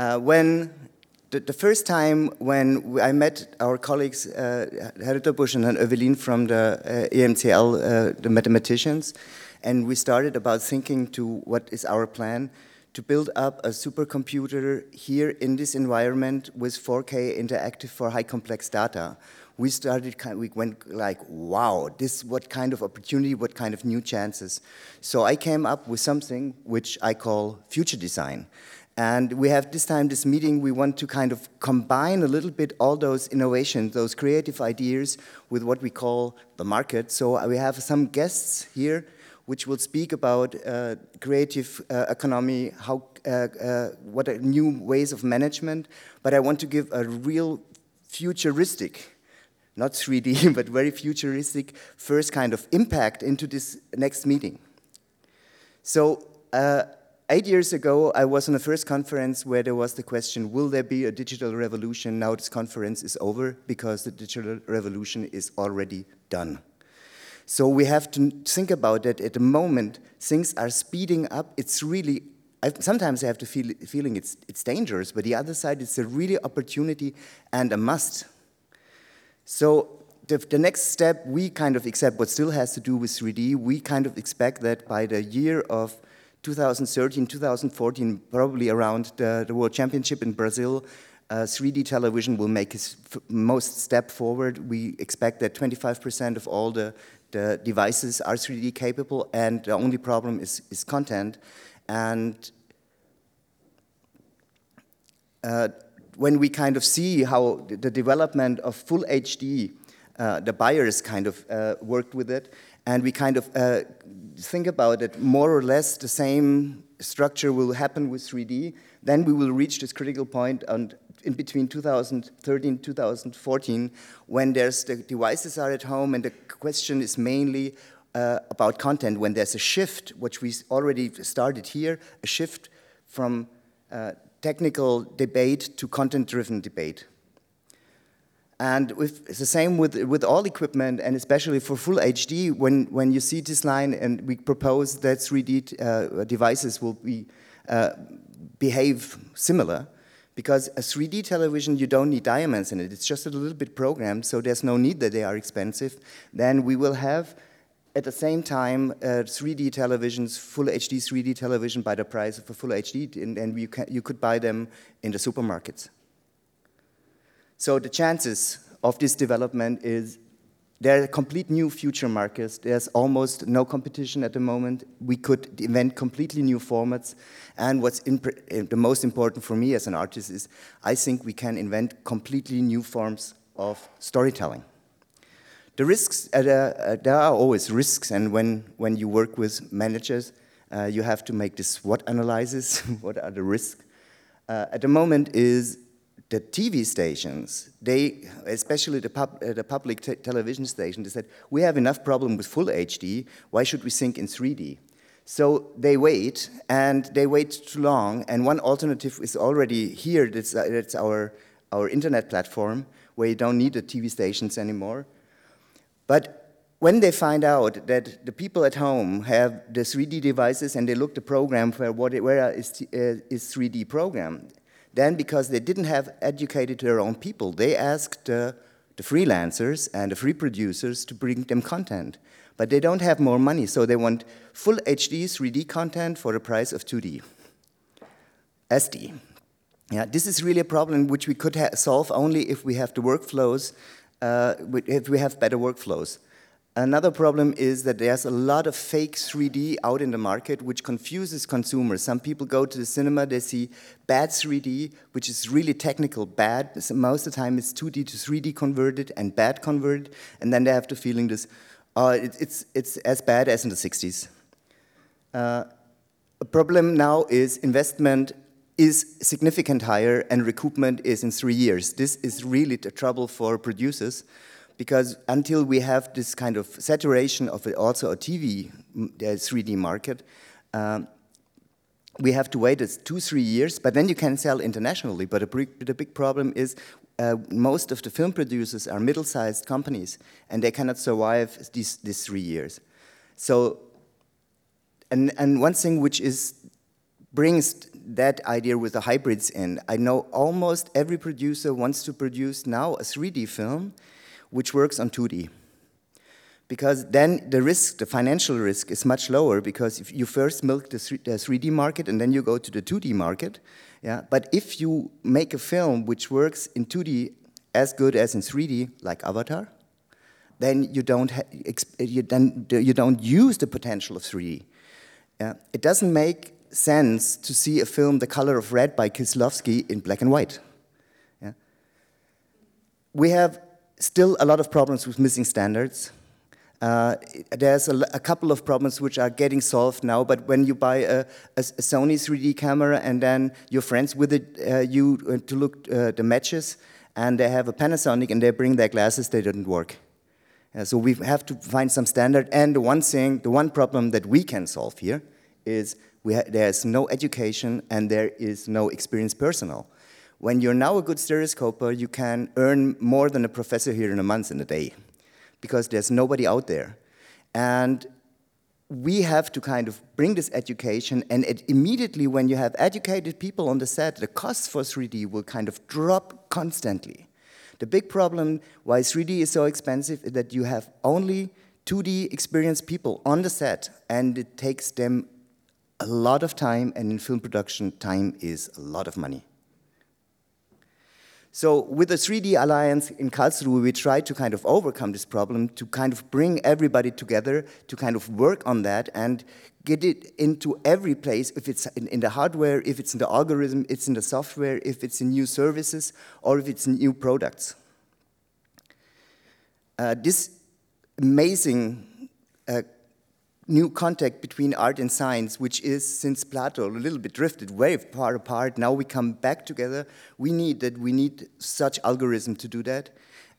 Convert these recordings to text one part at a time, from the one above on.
Uh, when the, the, first time when I met our colleagues, uh, Herta Busch and Evelyn from the uh, EMCL, uh, the mathematicians, and we started about thinking to what is our plan to build up a supercomputer here in this environment with 4K interactive for high complex data. We started, we went like, wow, this, what kind of opportunity, what kind of new chances. So I came up with something which I call future design. And we have this time, this meeting, we want to kind of combine a little bit all those innovations, those creative ideas with what we call the market. So we have some guests here which will speak about uh, creative uh, economy, how, uh, uh, what are new ways of management. But I want to give a real futuristic, not 3D, but very futuristic first kind of impact into this next meeting. So uh, eight years ago, I was on the first conference where there was the question, will there be a digital revolution? Now this conference is over because the digital revolution is already done. So we have to think about that at the moment, things are speeding up. It's really, I, sometimes I have to feel feeling it's, it's dangerous, but the other side, it's a really opportunity and a must. So the, the next step, we kind of accept what still has to do with 3D. We kind of expect that by the year of 2013, 2014, probably around the, the World Championship in Brazil, uh, 3D television will make its most step forward. We expect that 25% of all the the devices are 3D capable, and the only problem is, is content. And uh, when we kind of see how the development of full HD, uh, the buyers kind of uh, worked with it, and we kind of uh, think about it, more or less the same structure will happen with 3D, then we will reach this critical point and in between 2013 2014 when there's the devices are at home and the question is mainly uh, about content. When there's a shift which we already started here a shift from uh, technical debate to content driven debate and with, it's the same with, with all equipment, and especially for full HD, when, when you see this line and we propose that 3D uh, devices will be, uh, behave similar, because a 3D television, you don't need diamonds in it. It's just a little bit programmed, so there's no need that they are expensive. Then we will have, at the same time, uh, 3D televisions, full HD 3D television by the price of a full HD, and, and you, can, you could buy them in the supermarkets. So the chances of this development is there are complete new future markets. There's almost no competition at the moment. We could invent completely new formats. And what's eh, the most important for me as an artist is I think we can invent completely new forms of storytelling. The risks, uh, uh, there are always risks. And when, when you work with managers, uh, you have to make this SWOT analysis. what are the risks? Uh, at the moment is the TV stations, they, especially the, pub, uh, the public te television station, they said, we have enough problem with full HD, why should we think in 3D? So they wait, and they wait too long, and one alternative is already here, that's, uh, that's our, our internet platform, where you don't need the TV stations anymore. But when they find out that the people at home have the 3D devices and they look the program for what, where is, uh, is 3D program, then, because they didn't have educated their own people, they asked uh, the freelancers and the free producers to bring them content. But they don't have more money, so they want full HD 3D content for the price of 2D. SD. Yeah, this is really a problem which we could solve only if we have the workflows, uh, if we have better workflows. Another problem is that there's a lot of fake 3D out in the market which confuses consumers. Some people go to the cinema, they see bad 3D, which is really technical bad. Most of the time it's 2D to 3D converted and bad converted, and then they have the feeling this, uh, it, it's, it's as bad as in the 60s. Uh, a problem now is investment is significant higher and recoupment is in three years. This is really the trouble for producers because until we have this kind of saturation of also a TV 3D market, um, we have to wait two, three years, but then you can sell internationally. But the big problem is uh, most of the film producers are middle-sized companies, and they cannot survive these, these three years. So, and, and one thing which is brings that idea with the hybrids in. I know almost every producer wants to produce now a 3D film which works on 2D. Because then the risk, the financial risk is much lower because if you first milk the 3D market and then you go to the 2D market. Yeah? But if you make a film which works in 2D as good as in 3D, like Avatar, then you don't, you, then you don't use the potential of 3D. Yeah? It doesn't make sense to see a film The Color of Red by Kieslowski in black and white. Yeah? We have still a lot of problems with missing standards. Uh, there's a, a, couple of problems which are getting solved now, but when you buy a, a, a Sony 3D camera and then your friends with it, uh, you uh, to look uh, the matches, and they have a Panasonic and they bring their glasses, they didn't work. so we have to find some standard. And the one thing, the one problem that we can solve here is there's no education and there is no experienced personnel. When you're now a good stereoscoper, you can earn more than a professor here in a month in a day because there's nobody out there. And we have to kind of bring this education, and it, immediately when you have educated people on the set, the costs for 3D will kind of drop constantly. The big problem why 3D is so expensive is that you have only 2D experienced people on the set, and it takes them a lot of time, and in film production, time is a lot of money. So with the 3D Alliance in Karlsruhe, we try to kind of overcome this problem, to kind of bring everybody together, to kind of work on that and get it into every place, if it's in, in the hardware, if it's in the algorithm, it's in the software, if it's in new services, or if it's in new products. Uh, this amazing uh, new contact between art and science, which is, since Plato, a little bit drifted very far apart. Now we come back together. We need that. We need such algorithm to do that.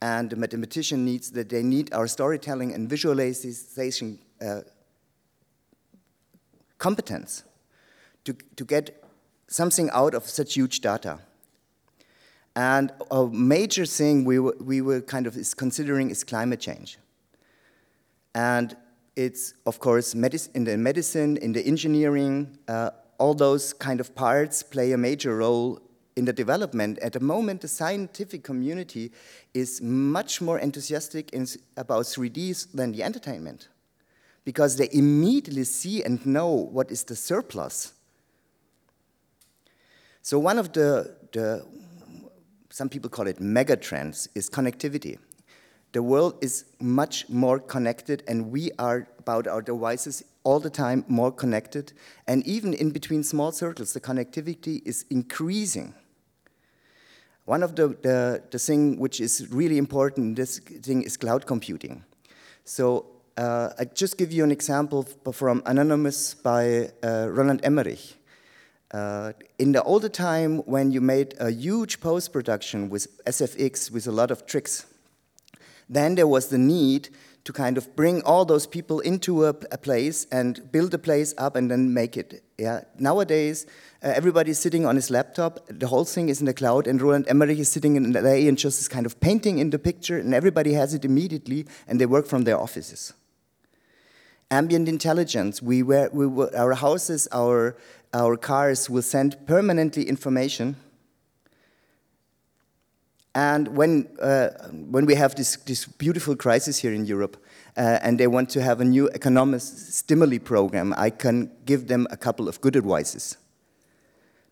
And the mathematician needs that they need our storytelling and visualization uh, competence to, to get something out of such huge data. And a major thing we were, we were kind of is considering is climate change. And it's, of course, in the medicine, in the engineering, uh, all those kind of parts play a major role in the development. At the moment, the scientific community is much more enthusiastic in, about 3Ds than the entertainment because they immediately see and know what is the surplus. So one of the, the some people call it megatrends, is connectivity. The world is much more connected, and we are about our devices all the time more connected. And even in between small circles, the connectivity is increasing. One of the, the, the thing which is really important this thing is cloud computing. So uh, I just give you an example from Anonymous by uh, Roland Emmerich. Uh, in the older time when you made a huge post-production with SFX with a lot of tricks, then there was the need to kind of bring all those people into a, a place and build a place up and then make it. Yeah. Nowadays, uh, everybody's sitting on his laptop, the whole thing is in the cloud, and Roland Emmerich is sitting in LA and just is kind of painting in the picture, and everybody has it immediately, and they work from their offices. Ambient intelligence, we were, we our houses, our, our cars will send permanently information and when, uh, when we have this, this beautiful crisis here in Europe, uh, and they want to have a new economic stimuli program, I can give them a couple of good advices.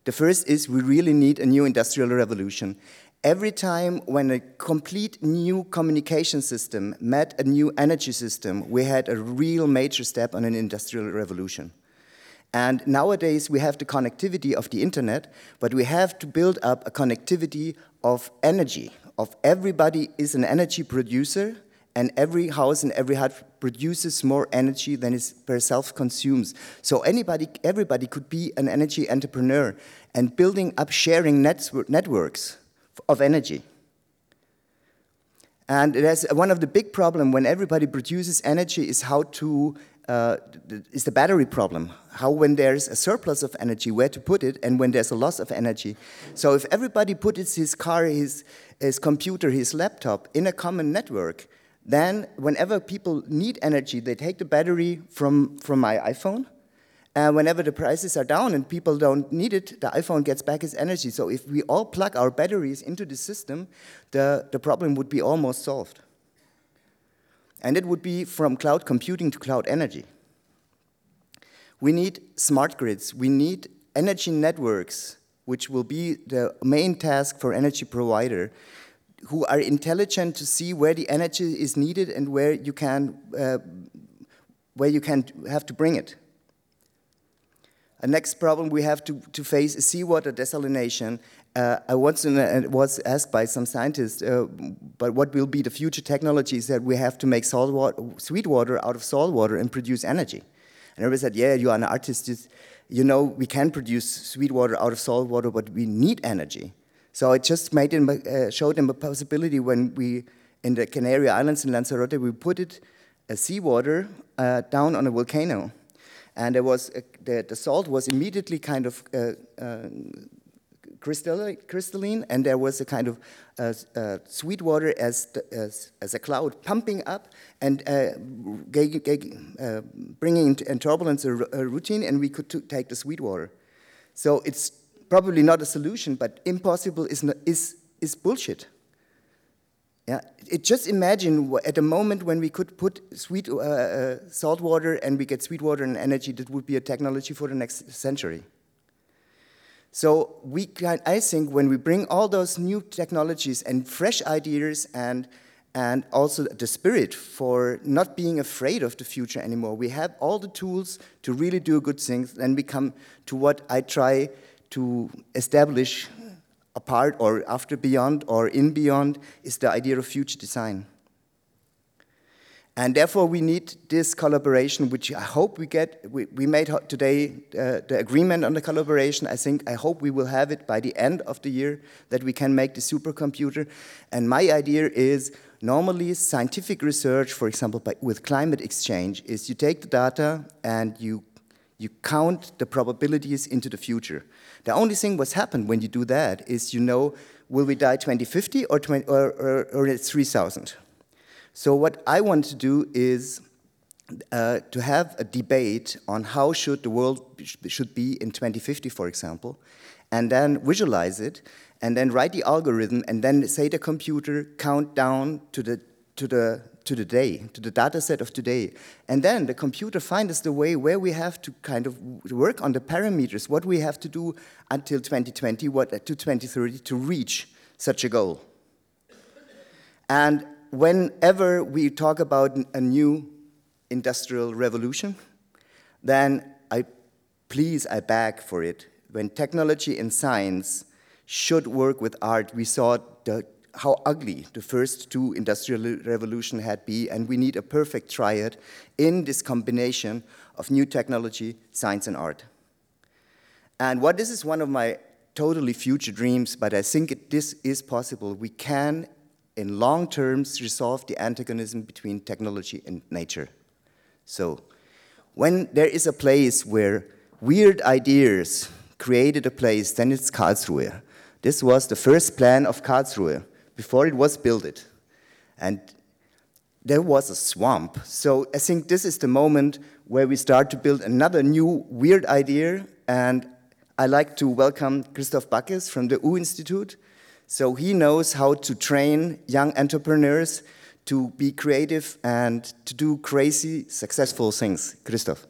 The first is we really need a new industrial revolution. Every time when a complete new communication system met a new energy system, we had a real major step on an industrial revolution. And nowadays we have the connectivity of the internet, but we have to build up a connectivity of energy, of everybody is an energy producer, and every house and every hut produces more energy than it per self-consumes. So anybody, everybody could be an energy entrepreneur and building up sharing networks of energy. And there's one of the big problems when everybody produces energy is how to uh, is the battery problem. How when there's a surplus of energy, where to put it, and when there's a loss of energy. So if everybody puts his car, his, his computer, his laptop in a common network, then whenever people need energy, they take the battery from, from my iPhone, And whenever the prices are down and people don't need it, the iPhone gets back its energy. So if we all plug our batteries into the system, the, the problem would be almost solved. And it would be from cloud computing to cloud energy. We need smart grids. We need energy networks, which will be the main task for energy provider, who are intelligent to see where the energy is needed and where you can, uh, where you can have to bring it. A next problem we have to, to face is seawater desalination. Uh, I once was asked by some scientists, uh, but what will be the future technologies that we have to make salt water, sweet water out of salt water and produce energy? And everybody said, yeah, you are an artist, you know, we can produce sweet water out of salt water, but we need energy. So it just made uh, showed them a possibility when we, in the Canary Islands in Lanzarote, we put it, uh, seawater uh, down on a volcano. And there was a, the, the, salt was immediately kind of crystalline, and there was a kind of uh, uh, sweet water as, as, as, a cloud pumping up and uh, uh bringing in turbulence a, a, routine, and we could take the sweet water. So it's probably not a solution, but impossible is, not, is, is bullshit. Yeah, it, just imagine at a moment when we could put sweet uh, uh, salt water and we get sweet water and energy, that would be a technology for the next century. So we can, I think when we bring all those new technologies and fresh ideas and and also the spirit for not being afraid of the future anymore. We have all the tools to really do good things. Then we come to what I try to establish apart or after beyond or in beyond is the idea of future design. And therefore, we need this collaboration, which I hope we get. We, we made today uh, the agreement on the collaboration. I think, I hope we will have it by the end of the year that we can make the supercomputer. And my idea is normally scientific research, for example, by, with climate exchange, is you take the data and you, you count the probabilities into the future. The only thing what's happened when you do that is you know, will we die 2050 or, 20, or, or, or 3000? So what I want to do is uh, to have a debate on how should the world should be in 2050, for example, and then visualize it, and then write the algorithm, and then say the computer count down to the to the to the day, to the data set of today. And then the computer finds us the way where we have to kind of work on the parameters, what we have to do until 2020, what to 2030 to reach such a goal. And whenever we talk about a new industrial revolution, then I please, I beg for it. When technology and science should work with art, we saw the how ugly the first two industrial revolution had been, and we need a perfect triad in this combination of new technology, science, and art. And what this is one of my totally future dreams, but I think it, this is possible. We can, in long terms, resolve the antagonism between technology and nature. So, when there is a place where weird ideas created a place, then it's Karlsruhe. This was the first plan of Karlsruhe before it was built. And there was a swamp. So I think this is the moment where we start to build another new weird idea. And I like to welcome Christoph Backes from the U Institute. So he knows how to train young entrepreneurs to be creative and to do crazy, successful things. Christoph.